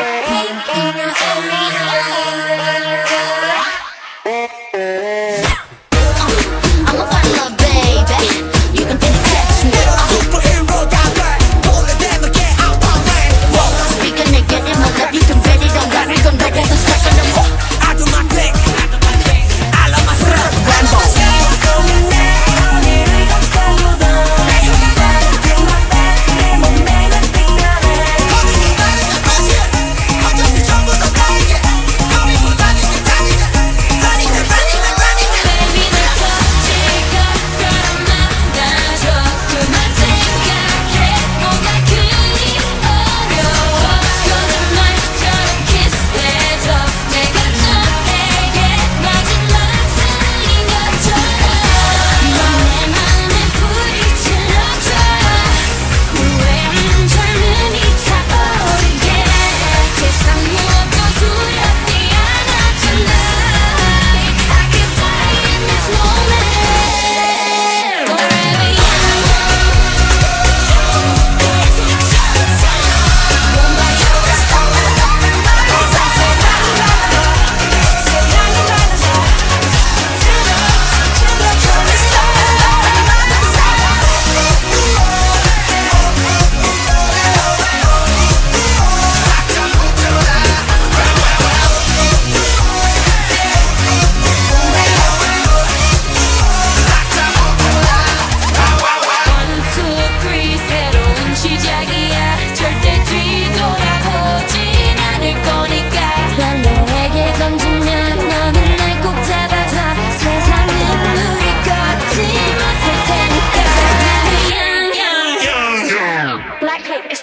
I'm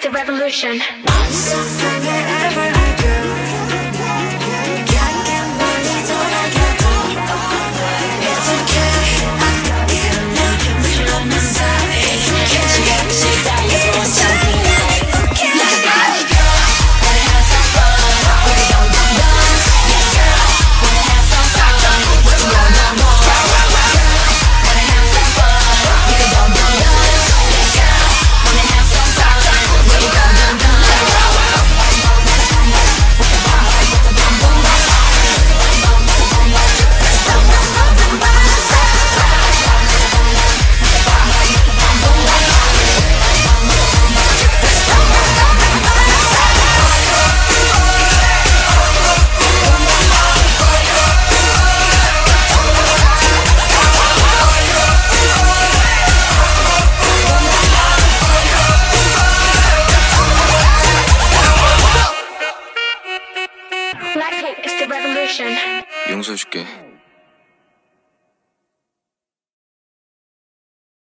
the revolution. 용서해줄게.